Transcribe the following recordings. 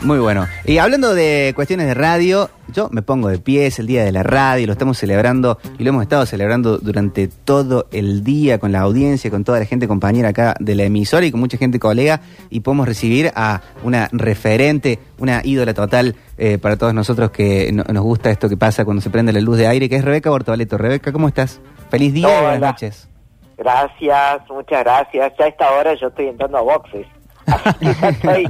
Muy bueno. Y hablando de cuestiones de radio, yo me pongo de pie, es el día de la radio, lo estamos celebrando y lo hemos estado celebrando durante todo el día con la audiencia, con toda la gente compañera acá de la emisora y con mucha gente colega y podemos recibir a una referente, una ídola total eh, para todos nosotros que no- nos gusta esto que pasa cuando se prende la luz de aire, que es Rebeca Bortavaleto. Rebeca, ¿cómo estás? Feliz día y buenas noches. Gracias, muchas gracias. Ya a esta hora yo estoy entrando a boxes. Así que ya estoy,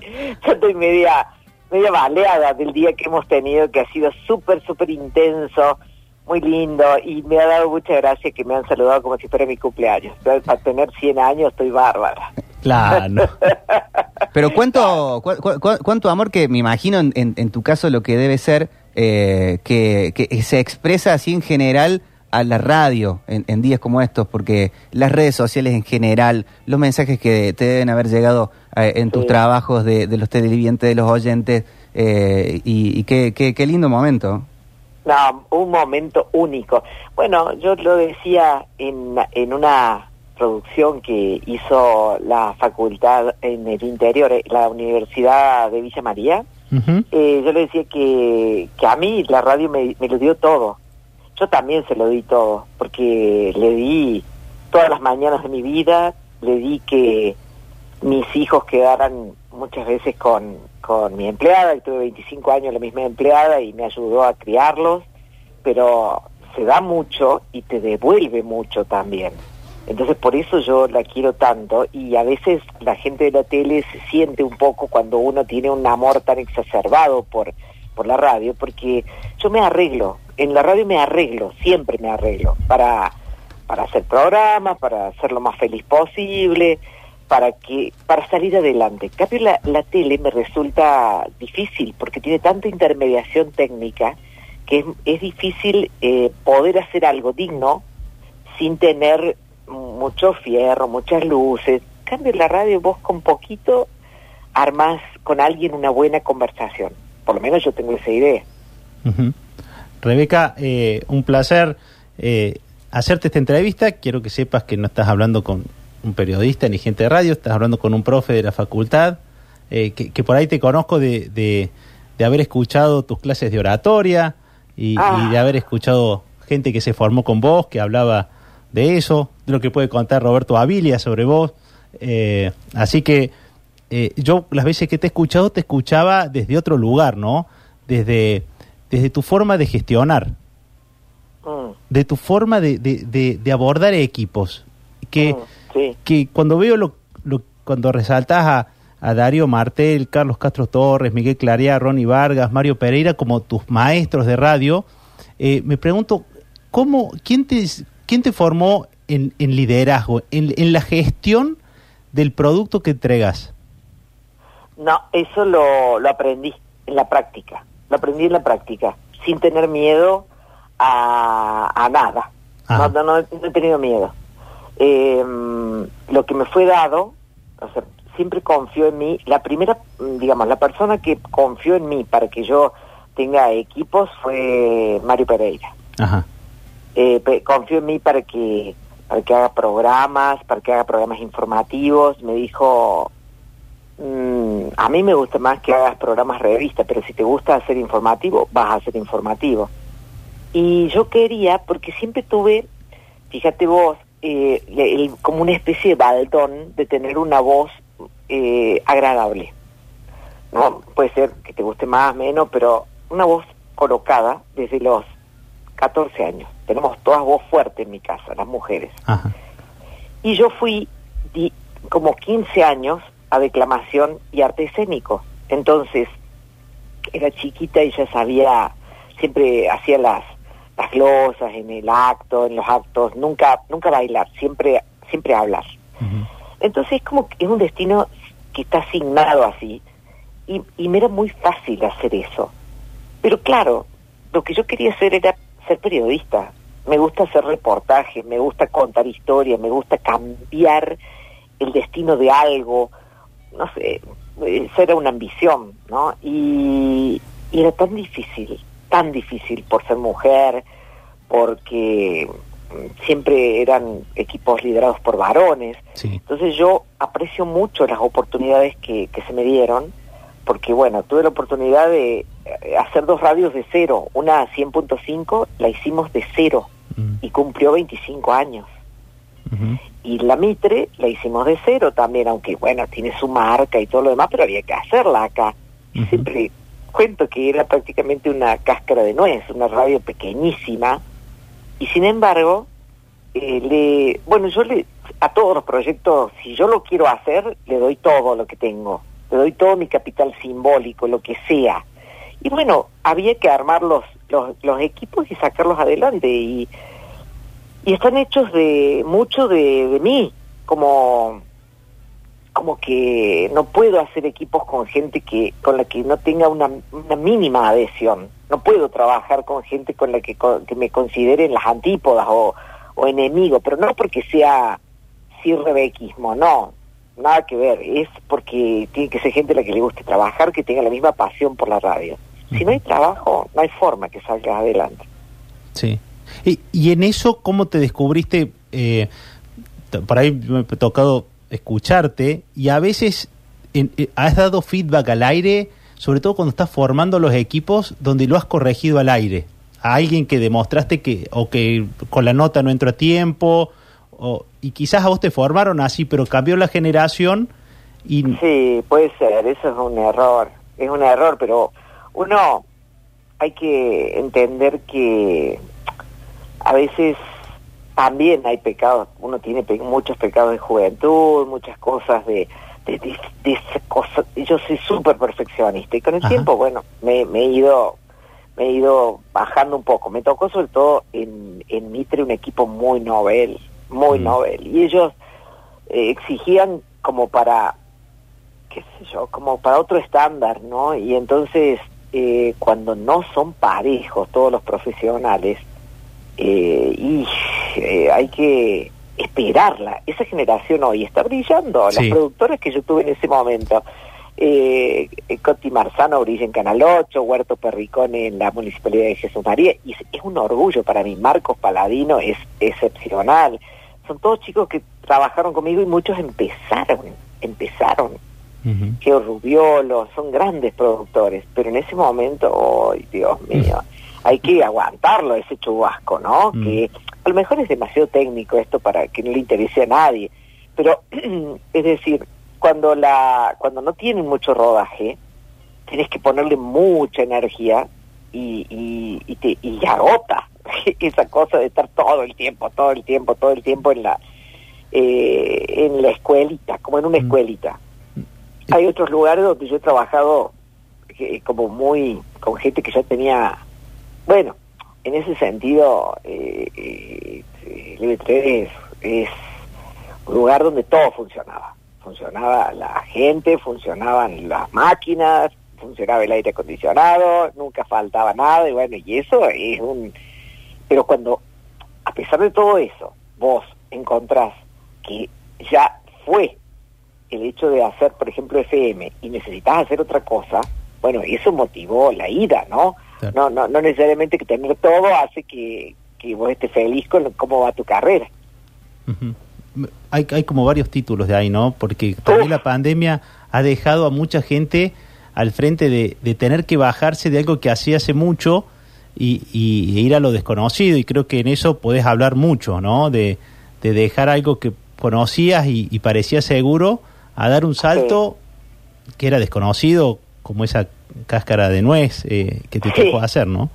ya estoy media, media baleada del día que hemos tenido, que ha sido súper, súper intenso, muy lindo, y me ha dado mucha gracia que me han saludado como si fuera mi cumpleaños. Entonces, para tener 100 años estoy bárbara. Claro. Pero cuánto, cu- cu- cu- cuánto amor que me imagino en, en- en tu caso lo que debe ser eh, que, que se expresa así en general a la radio en, en días como estos, porque las redes sociales en general, los mensajes que te deben haber llegado eh, en tus Sí. trabajos de, de los televidentes, de los oyentes, eh, y, y qué, qué, qué lindo momento. No, un momento único. Bueno, yo lo decía en, en una producción que hizo la facultad en el interior, eh, la Universidad de Villa María. Eh, yo le decía que, que a mí la radio me, me lo dio todo. Yo también se lo di todo, porque le di todas las mañanas de mi vida, le di que mis hijos quedaran muchas veces con, con mi empleada, y tuve 25 años la misma empleada y me ayudó a criarlos, pero se da mucho y te devuelve mucho también. Entonces por eso yo la quiero tanto y a veces la gente de la tele se siente un poco cuando uno tiene un amor tan exacerbado por, por la radio, porque yo me arreglo, en la radio me arreglo, siempre me arreglo, para, para hacer programas, para ser lo más feliz posible, para que para salir adelante. En cambio la, tele me resulta difícil porque tiene tanta intermediación técnica que es, difícil eh, poder hacer algo digno sin tener mucho fierro, muchas luces. En cambio la radio vos con poquito armás con alguien una buena conversación. Por lo menos yo tengo esa idea. Rebeca, eh, un placer eh, hacerte esta entrevista. Quiero que sepas que no estás hablando con un periodista ni gente de radio, estás hablando con un profe de la facultad, eh, que, que por ahí te conozco de, de- de haber escuchado tus clases de oratoria y, Ah. y de haber escuchado gente que se formó con vos, que hablaba de eso, de lo que puede contar Roberto Avilia sobre vos. Eh, así que eh, yo las veces que te he escuchado, te escuchaba desde otro lugar, ¿no? Desde, desde tu forma de gestionar, Mm, de tu forma de, de- de- de abordar equipos. Que, mm, sí. que cuando veo lo, lo- cuando resaltas a, a Darío Martel, Carlos Castro Torres, Miguel Clarea, Ronnie Vargas, Mario Pereira como tus maestros de radio, eh, me pregunto, ¿cómo, quién, te, quién te formó en, en liderazgo, en, en la gestión del producto que entregas? No, eso lo, lo aprendí en la práctica. Lo aprendí en la práctica, sin tener miedo a, a nada. No, no, no he tenido miedo. Eh, lo que me fue dado, o sea, siempre confió en mí. La primera, mm, digamos, la persona que confió en mí para que yo tenga equipos fue Mario Pereira. Ajá. Eh, pe- confió en mí para que para que haga programas, para que haga programas informativos. Me dijo, mm, a mí me gusta más que hagas programas revista, pero si te gusta hacer informativo, vas a hacer informativo. Y yo quería, porque siempre tuve, fíjate vos, eh, el- como una especie de baldón de tener una voz eh, agradable. No, puede ser que te guste más, menos, pero una voz colocada desde los 14 años. Tenemos todas voz fuerte en mi casa, las mujeres. Ajá. Y yo fui di- como 15 años a declamación y arte escénico. Entonces, era chiquita y ya sabía, siempre hacía las, las glosas en el acto, en los actos, nunca, nunca bailar, siempre, siempre hablar. Entonces es como que es un destino que está asignado así y, y me era muy fácil hacer eso. Pero claro, lo que yo quería hacer era ser periodista. Me gusta hacer reportajes, me gusta contar historias, me gusta cambiar el destino de algo. No sé, esa era una ambición, ¿no? Y, y era tan difícil, tan difícil por ser mujer, porque mm, siempre eran equipos liderados por varones. Sí. Entonces yo aprecio mucho las oportunidades que, que se me dieron porque bueno, tuve la oportunidad de eh, hacer dos radios de cero, una 100.5 la hicimos de cero Mm. y cumplió 25 años. Y la Mitre la hicimos de cero también, aunque bueno, tiene su marca y todo lo demás, pero había que hacerla acá. Y Ujú. siempre cuento que era prácticamente una cáscara de nuez, una radio pequeñísima. Y sin embargo, eh, le, bueno, yo le, a todos los proyectos, si yo lo quiero hacer, le doy todo lo que tengo. Le doy todo mi capital simbólico, lo que sea. Y bueno, había que armar los, los, los equipos y sacarlos adelante. Y, y están hechos de mucho de, de mí, como como que no puedo hacer equipos con gente que con la que no tenga una, una mínima adhesión. No puedo trabajar con gente con la que, co- que me consideren las antípodas o, o enemigo, pero no porque sea cirrebequismo, no, nada que ver. Es porque tiene que ser gente a la que le guste trabajar, que tenga la misma pasión por la radio. Si no hay trabajo, no hay forma que salgas adelante. Sí. Y, y en eso, ¿cómo te descubriste? Eh, por ahí me ha tocado escucharte y a veces en- eh, has dado feedback al aire, sobre todo cuando estás formando los equipos donde lo has corregido al aire. A alguien que demostraste que, o que con la nota no entró a tiempo, o, y quizás a vos te formaron así, pero cambió la generación y... Sí, puede ser, eso es un error, es un error, pero uno hay que entender que a veces también hay pecados, uno tiene pe- muchos pecados de juventud, muchas cosas de, de, de, de esa cosa, yo soy súper perfeccionista y con el Ajá. tiempo, bueno, me, me he ido me he ido bajando un poco, me tocó sobre todo en, en Mitre un equipo muy novel, muy Mm. novel, y ellos eh, exigían como para qué sé yo, como para otro estándar, ¿no? Y entonces, eh, cuando no son parejos todos los profesionales, eh, y eh, hay que esperarla. Esa generación hoy está brillando. Sí. Las productoras que yo tuve en ese momento, eh, Coti Marzano brilla en Canal 8, Huerto Perricón en la Municipalidad de Jesús María, y es, es un orgullo para mí. Marcos Paladino es excepcional. Son todos chicos que trabajaron conmigo y muchos empezaron, empezaron. Ujú. Geo Rubiolo, son grandes productores, pero en ese momento, ¡ay, Dios mío! Hay que aguantarlo, ese chubasco, ¿no? Mm. Que a lo mejor es demasiado técnico esto para que no le interese a nadie, pero es decir, cuando la cuando no tienen mucho rodaje, tienes que ponerle mucha energía y, y, y te y agota esa cosa de estar todo el tiempo, todo el tiempo, todo el tiempo en la eh, en la escuelita, como en una Mm. escuelita. Hay otros lugares donde yo he trabajado eh, como muy con gente que ya tenía, bueno, en ese sentido, eh, eh, el IB3 es, es un lugar donde todo funcionaba. Funcionaba la gente, funcionaban las máquinas, funcionaba el aire acondicionado, nunca faltaba nada, y bueno, y eso es un... Pero cuando, a pesar de todo eso, vos encontrás que ya fue el hecho de hacer, por ejemplo, FM y necesitas hacer otra cosa, bueno, eso motivó la ida, ¿no? Claro. No, no, no necesariamente que tener todo hace que, que vos estés feliz con cómo va tu carrera. Hay, hay como varios títulos de ahí, ¿no? Porque también Uf. la pandemia ha dejado a mucha gente al frente de, de tener que bajarse de algo que hacía hace mucho y, y- ir a lo desconocido. Y creo que en eso podés hablar mucho, ¿no? De, de dejar algo que conocías y, y parecía seguro a dar un salto que era desconocido, como esa cáscara de nuez eh, que te Sí. tocó hacer, ¿no?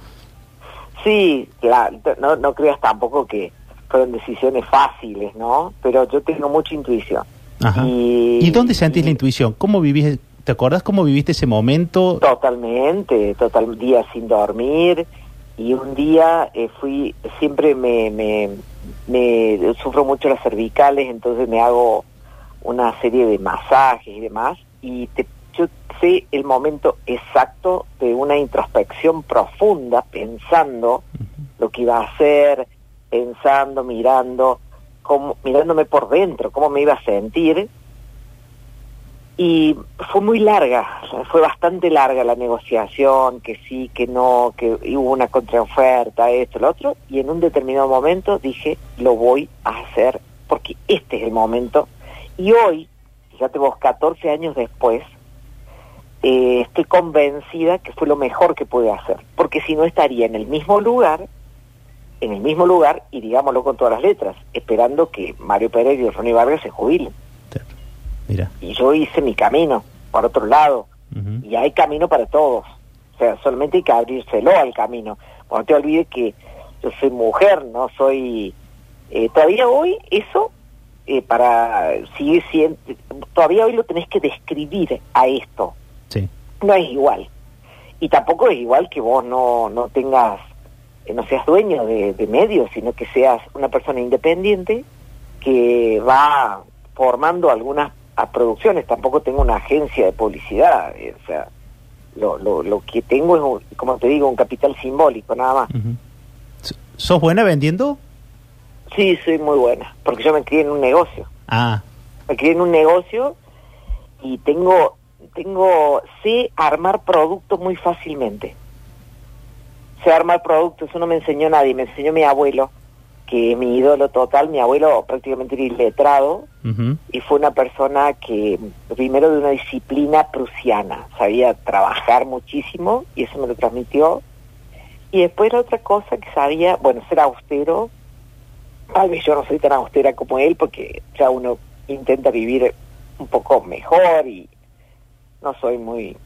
Sí, la- no, no creas tampoco que fueron decisiones fáciles, ¿no? Pero yo tengo mucha intuición. Ajá. Y, ¿Y dónde sentís y- la intuición? ¿Cómo vivís? ¿Te acordás cómo viviste ese momento? Totalmente, total día sin dormir y un día eh, fui siempre me, me me sufro mucho las cervicales, entonces me hago una serie de masajes y demás y te, yo sé el momento exacto de una introspección profunda pensando lo que iba a hacer, pensando, mirando, cómo, mirándome por dentro, cómo me iba a sentir y fue muy larga, fue bastante larga la negociación, que sí, que no, que hubo una contraoferta, esto, lo otro, y en un determinado momento dije, lo voy a hacer, porque este es el momento. Y hoy, fíjate vos, 14 años después, eh, estoy convencida que fue lo mejor que pude hacer, porque si no estaría en el mismo lugar, en el mismo lugar, y digámoslo con todas las letras, esperando que Mario Pérez y Ronnie Vargas se jubilen. Mira. Y yo hice mi camino, por otro lado, y hay camino para todos. O sea, solamente hay que abrírselo al camino. No te olvides que yo soy mujer, no soy... eh, todavía hoy eso, eh, para... sigue siendo... Todavía hoy lo tenés que describir a esto. No es igual. Y tampoco es igual que vos no, no tengas... eh, no seas dueño de, de medios, sino que seas una persona independiente que va formando algunas a producciones. Tampoco tengo una agencia de publicidad. eh, O sea, lo, lo, lo que tengo es, un- como te digo, un capital simbólico, nada más. ¿Sos buena vendiendo? Sí, soy muy buena, porque yo me crié en un negocio. Ah, Me crié en un negocio y tengo, tengo, sé armar productos muy fácilmente. Sé armar productos, eso no me enseñó nadie, me enseñó mi abuelo, que es mi ídolo total. Mi abuelo prácticamente era iletrado y fue una persona que, primero de una disciplina prusiana, sabía trabajar muchísimo y eso me lo transmitió. Y después la otra cosa que sabía, bueno, ser austero, tal vez yo no soy tan austera como él porque ya uno intenta vivir un poco mejor y no soy muy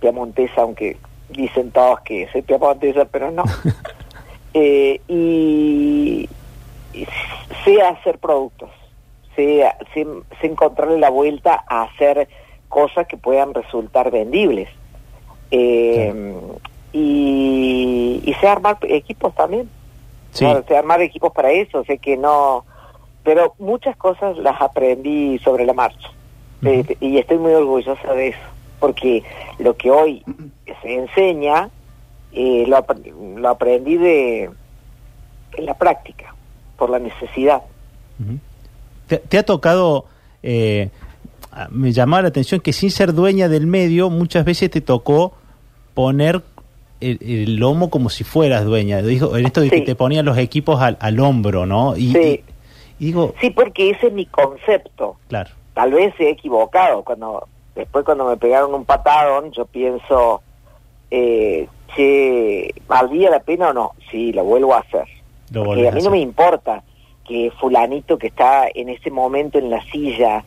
piamontesa, aunque dicen todos que soy piamontesa, pero no. Eh, y, y sé hacer productos, sé, sé, sé encontrarle la vuelta a hacer cosas que puedan resultar vendibles. Eh, y, y sé armar equipos también. Sí. Claro, sé armar equipos para eso, sé que no... Pero muchas cosas las aprendí sobre la marcha. Eh, y estoy muy orgullosa de eso, porque lo que hoy se enseña eh, lo, ap- lo aprendí de en la práctica, por la necesidad. ¿Te, te ha tocado, eh, me llamaba la atención que sin ser dueña del medio, muchas veces te tocó poner el, el lomo como si fueras dueña. Dijo, en esto de que te ponían los equipos al, al hombro, ¿no? Y, Sí. y- y digo, Sí, porque ese es mi concepto. claro, Tal vez he equivocado. Cuando Después cuando me pegaron un patadón, yo pienso, eh, che, ¿valdría la pena o no? Sí, lo vuelvo a hacer. lo Porque a mí a no me importa que fulanito que está en ese momento en la silla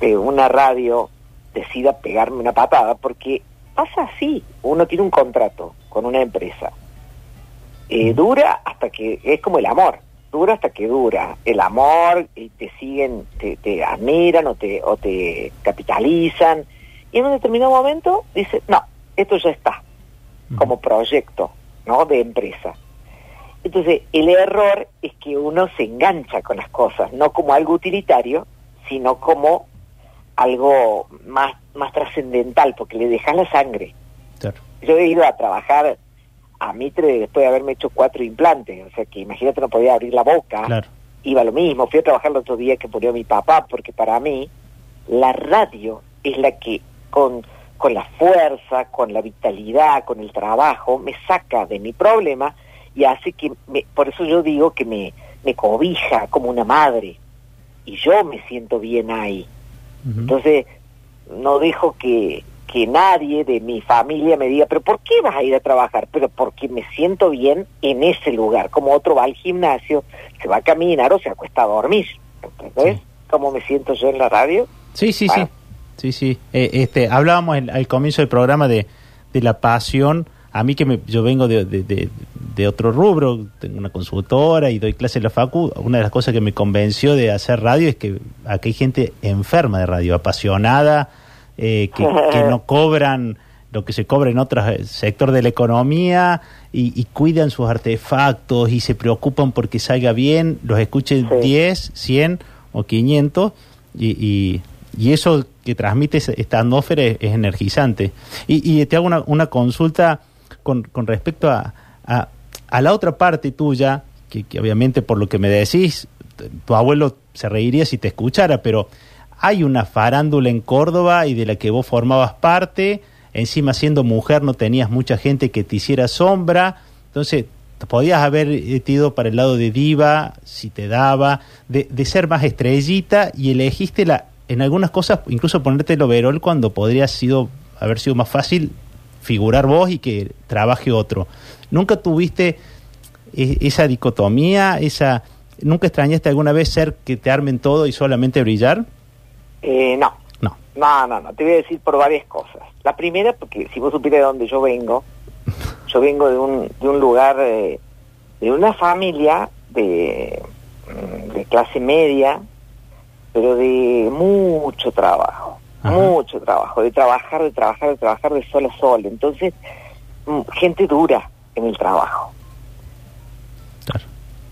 de una radio decida pegarme una patada, porque pasa así, uno tiene un contrato con una empresa, Eh, dura hasta que, es como el amor, dura hasta que dura, el amor, y te siguen, te, te admiran o te, o te capitalizan, y en un determinado momento dice, no, esto ya está, como proyecto, ¿no? De empresa. Entonces, el error es que uno se engancha con las cosas, no como algo utilitario, sino como algo más, más trascendental, porque le dejas la sangre. Claro. Yo he ido a trabajar a Mitre después de haberme hecho cuatro implantes, o sea que imagínate no podía abrir la boca, Claro. iba lo mismo, fui a trabajar el otro día que murió mi papá, porque para mí la radio es la que con, con la fuerza, con la vitalidad, con el trabajo, me saca de mi problema y hace que, me, por eso yo digo que me, me cobija como una madre y yo me siento bien ahí. Entonces, no dejo que, que nadie de mi familia me diga, pero ¿por qué vas a ir a trabajar? Pero porque me siento bien en ese lugar. Como otro va al gimnasio, se va a caminar o se acuesta a dormir. ¿Entendés? Sí. ¿Cómo me siento yo en la radio? Sí, sí, Bueno. sí. Sí, sí. Eh, este, hablábamos en- al comienzo del programa de, de la pasión. A mí que me, yo vengo de, de, de- de otro rubro, tengo una consultora y doy clases en la facu. Una de las cosas que me convenció de hacer radio es que aquí hay gente enferma de radio, apasionada, eh, que, que no cobran lo que se cobra en otro eh, sector de la economía y, y cuidan sus artefactos y se preocupan porque salga bien, los escuchen Sí. 10, 100 o 500 y, y, y eso que transmite esta atmósfera es, es energizante. Y, y te hago una, una consulta con, con respecto a, a, a la otra parte tuya, que, que obviamente por lo que me decís, tu abuelo se reiría si te escuchara, pero hay una farándula en Córdoba y de la que vos formabas parte, encima siendo mujer no tenías mucha gente que te hiciera sombra, entonces podías haber ido para el lado de diva, si te daba, de, de ser más estrellita y elegiste la, en algunas cosas, incluso ponerte el overol cuando podría sido, haber sido más fácil figurar vos y que trabaje otro. ¿Nunca tuviste e- esa dicotomía, esa... ¿Nunca extrañaste alguna vez ser que te armen todo y solamente brillar? Eh, no, No. no, no, no, te voy a decir por varias cosas. La primera, porque si vos supieras de dónde yo vengo, yo vengo de un, de un lugar, eh, de una familia de, mm, de clase media, pero de mucho trabajo, Ajá. mucho trabajo, de trabajar, de trabajar, de trabajar de sol a sol. Entonces, mm, gente dura en el trabajo. Claro.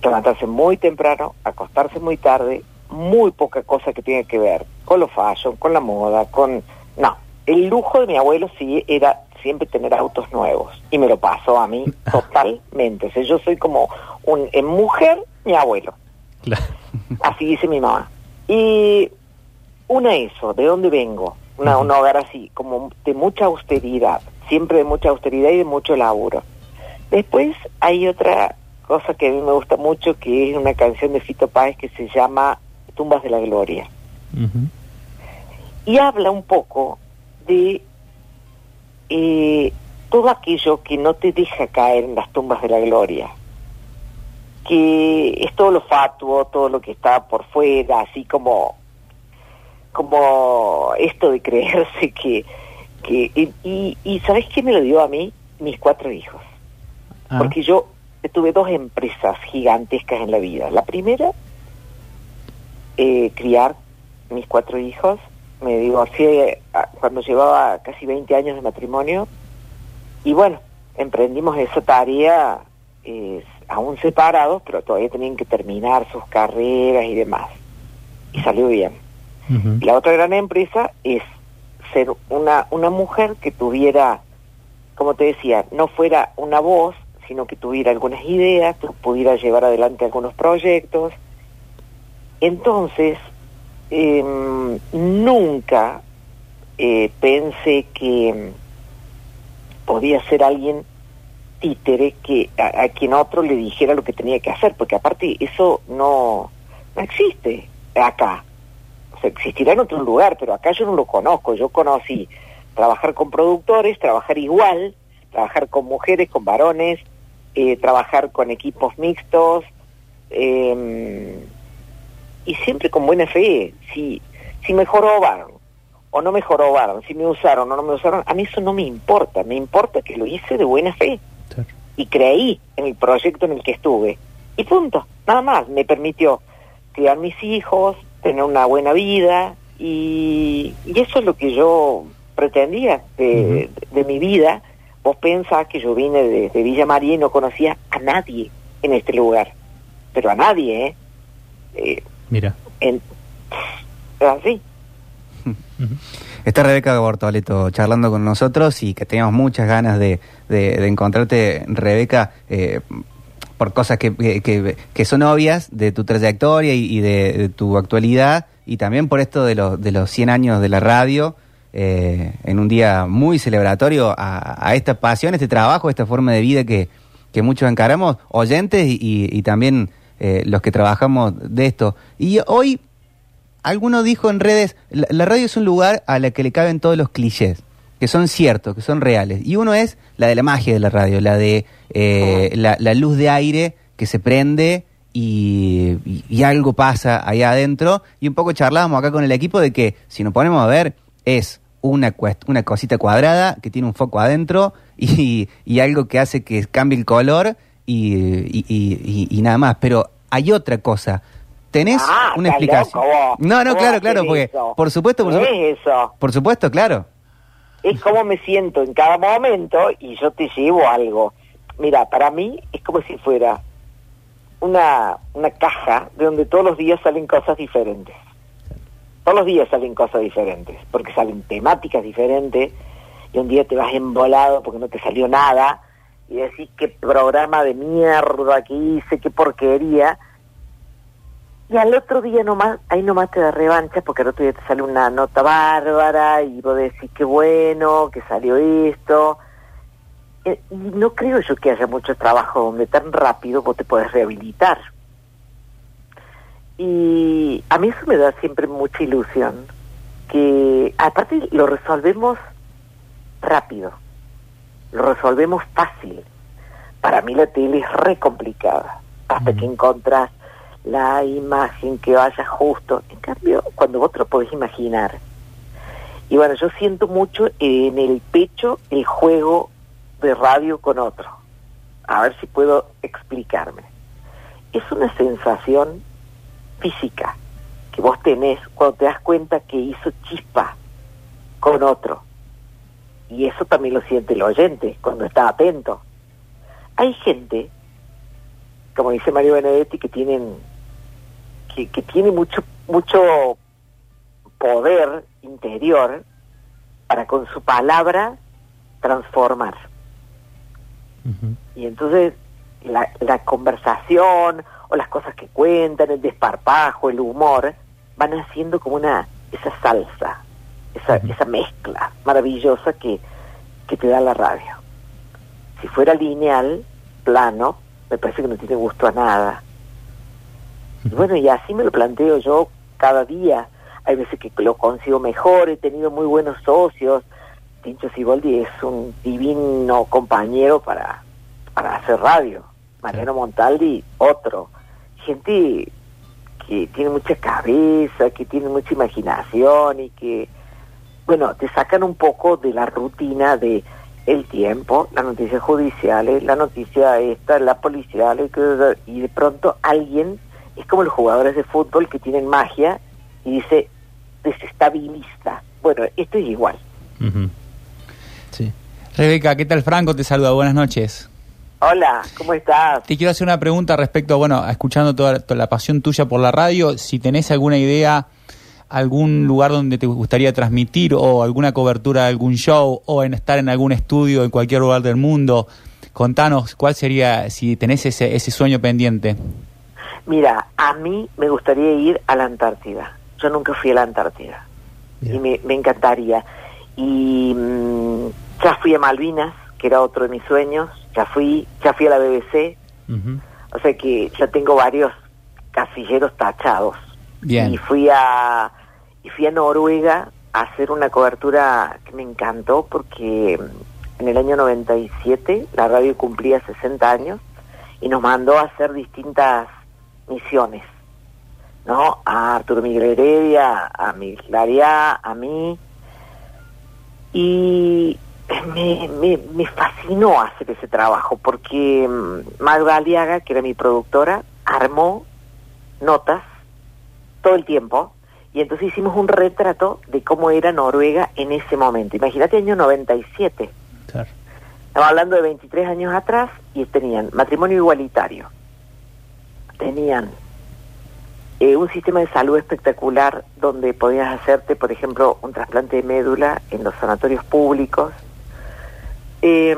levantarse muy temprano, acostarse muy tarde, muy poca cosa que tiene que ver con lo fashion, con la moda, con... No, el lujo de mi abuelo sí era siempre tener autos nuevos y me lo pasó a mí totalmente. O sea, yo soy como un en mujer, mi abuelo. Claro. Así dice mi mamá. Y una eso, ¿de dónde vengo? Una, un hogar así, como de mucha austeridad, siempre de mucha austeridad y de mucho laburo. Después hay otra cosa que a mí me gusta mucho, que es una canción de Fito Páez que se llama Tumbas de la Gloria. Y habla un poco de eh, todo aquello que no te deja caer en las tumbas de la gloria. Que es todo lo fatuo, todo lo que está por fuera, así como como esto de creerse que... que y, y, y ¿sabes qué me lo dio a mí? Mis cuatro hijos. Ah, Porque yo tuve dos empresas gigantescas en la vida. La primera, eh, criar mis cuatro hijos. Me divorcié ah, cuando llevaba casi 20 años de matrimonio. Y bueno, emprendimos esa tarea eh, aún separados, pero todavía tenían que terminar sus carreras y demás. Y salió bien. la otra gran empresa es ser una, una mujer que tuviera, como te decía, no fuera una voz, sino que tuviera algunas ideas, que pudiera llevar adelante algunos proyectos. Entonces, em, nunca eh, pensé que podía ser alguien títere que a, quien otro le dijera lo que tenía que hacer, porque aparte eso no, no existe acá. O sea, existirá en otro lugar, pero acá yo no lo conozco. Yo conocí trabajar con productores, trabajar igual, trabajar con mujeres, con varones, eh, trabajar con equipos mixtos, eh, y siempre con buena fe. Si, si me jorobaron o no me jorobaron, si me usaron o no me usaron, a mí eso no me importa. Me importa que lo hice de buena fe Claro. y creí en el proyecto en el que estuve. Y punto, nada más. Me permitió criar mis hijos, tener una buena vida y, y eso es lo que yo pretendía de, de mi vida. Vos pensás que yo vine de, de Villa María y no conocía a nadie en este lugar, pero a nadie, ¿eh? eh Mira. en, así. Está Rebeca Bortoleto charlando con nosotros y que teníamos muchas ganas de, de- de encontrarte, Rebeca, eh, por cosas que, que- que son obvias de tu trayectoria y, y de, de tu actualidad y también por esto de, los de los 100 años de la radio. eh, en un día muy celebratorio a, a esta pasión, este trabajo, esta forma de vida que, que muchos encaramos, oyentes y, y- y también eh, los que trabajamos de esto. Y hoy alguno dijo en redes, la, la radio es un lugar a la que le caben todos los clichés, que son ciertos, que son reales. Y uno es la de la magia de la radio, la de eh, la, la luz de aire que se prende y, y- y algo pasa ahí adentro. Y un poco charlábamos acá con el equipo de que, si nos ponemos a ver, es una, una cosita cuadrada que tiene un foco adentro y, y algo que hace que cambie el color y, y- y- nada más. Pero hay otra cosa. ¿Tenés Ah, una explicación? loco vos. No, no, ¿Cómo claro, claro, porque eso? por supuesto, por ¿Qué supuesto, es eso? por supuesto, claro. es como me siento en cada momento y yo te llevo algo. Mira, para mí es como si fuera una, una caja de donde todos los días salen cosas diferentes. Todos los días salen cosas diferentes, porque salen temáticas diferentes y un día te vas embolado porque no te salió nada y decís qué programa de mierda que hice, qué porquería. Y al otro día nomás, ahí nomás te da revancha porque al otro día te sale una nota bárbara y vos decís qué bueno, que salió esto. Eh, y no creo yo que haya mucho trabajo donde tan rápido vos te podés rehabilitar. Y a mí eso me da siempre mucha ilusión, porque aparte lo resolvemos rápido, lo resolvemos fácil. Para mí la tele es re complicada, hasta que encontrás la imagen que vaya justo. En cambio, cuando vos te lo podés imaginar. Y bueno, yo siento mucho en el pecho el juego de radio con otro. A ver si puedo explicarme. Es una sensación física que vos tenés cuando te das cuenta que hizo chispa con otro. Y eso también lo siente el oyente cuando está atento. Hay gente, como dice Mario Benedetti, que tienen que, que tiene mucho mucho poder interior para con su palabra transformar. Y entonces la, la conversación o las cosas que cuentan, el desparpajo, el humor, van haciendo como una esa salsa, esa, esa mezcla maravillosa que, que te da la radio. Si fuera lineal, plano, me parece que no tiene gusto a nada. Y bueno, y así me lo planteo yo cada día. Hay veces que lo consigo mejor, he tenido muy buenos socios. Tincho Siboldi es un divino compañero para, para hacer radio. Mariano Montaldi, otro. Gente que tiene mucha cabeza, que tiene mucha imaginación y que, bueno, te sacan un poco de la rutina de el tiempo, las noticias judiciales, la noticia esta, la policial, y de pronto alguien es como los jugadores de fútbol que tienen magia y dice desestabilista. Bueno, esto es igual. Sí. Rebeca, ¿qué tal Franco? Te saluda, buenas noches. Hola, ¿cómo estás? Te quiero hacer una pregunta respecto, bueno, escuchando toda, toda la pasión tuya por la radio, si tenés alguna idea, algún lugar donde te gustaría transmitir o alguna cobertura de algún show o en estar en algún estudio en cualquier lugar del mundo, contanos cuál sería, si tenés ese, ese sueño pendiente. Mira, a mí me gustaría ir a la Antártida. Yo nunca fui a la Antártida. Y me, me encantaría. Y mm, ya fui a Malvinas, que era otro de mis sueños. Ya fui, ya fui a la BBC. O sea que ya tengo varios casilleros tachados. Bien. Y fui a y fui a Noruega a hacer una cobertura que me encantó porque en el año 97 la radio cumplía 60 años y nos mandó a hacer distintas misiones, ¿no? A Arturo Miguel Heredia, a Miguel Claria, a mí. Y me, me, me, fascinó hacer ese trabajo porque mm, Magda Aliaga, que era mi productora, armó notas todo el tiempo y entonces hicimos un retrato de cómo era Noruega en ese momento. Imagínate año 97. Claro. Estamos hablando de 23 años atrás y tenían matrimonio igualitario, tenían eh, un sistema de salud espectacular donde podías hacerte, por ejemplo, un trasplante de médula en los sanatorios públicos. Eh,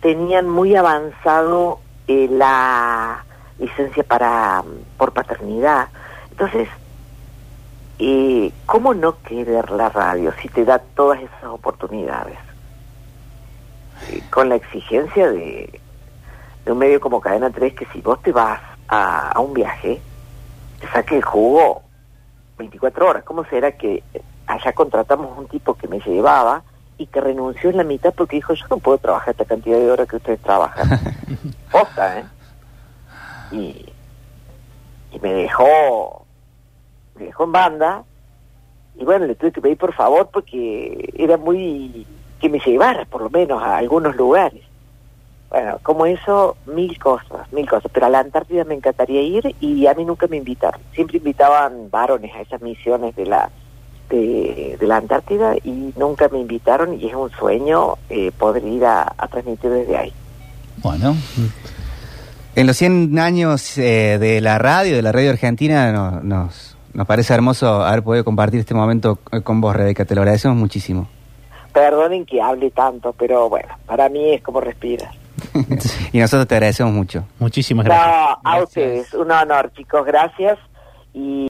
tenían muy avanzado eh, la licencia para por paternidad. Entonces, eh, ¿cómo no querer la radio si te da todas esas oportunidades? Eh, con la exigencia de, de un medio como Cadena 3 que si vos te vas a, a un viaje, te saque el jugo 24 horas. ¿Cómo será que allá contratamos un tipo que me llevaba y que renunció en la mitad porque dijo, yo no puedo trabajar esta cantidad de horas que ustedes trabajan? Posta, ¿eh? Y, y me dejó, me dejó en banda y bueno, le tuve que pedir por favor porque era muy que me llevara por lo menos a algunos lugares. Bueno, como eso, mil cosas, mil cosas. Pero a la Antártida me encantaría ir y a mí nunca me invitaron. Siempre invitaban varones a esas misiones de la de, de la Antártida y nunca me invitaron y es un sueño eh, poder ir a, a, transmitir desde ahí. Bueno. En los 100 años eh, de la radio, de la radio argentina, no, nos, nos parece hermoso haber podido compartir este momento con vos, Rebeca. Te lo agradecemos muchísimo. Perdonen que hable tanto, pero bueno, para mí es como respirar. y nosotros te agradecemos mucho. Muchísimas gracias. No, a gracias. ustedes, un honor, chicos, gracias. Y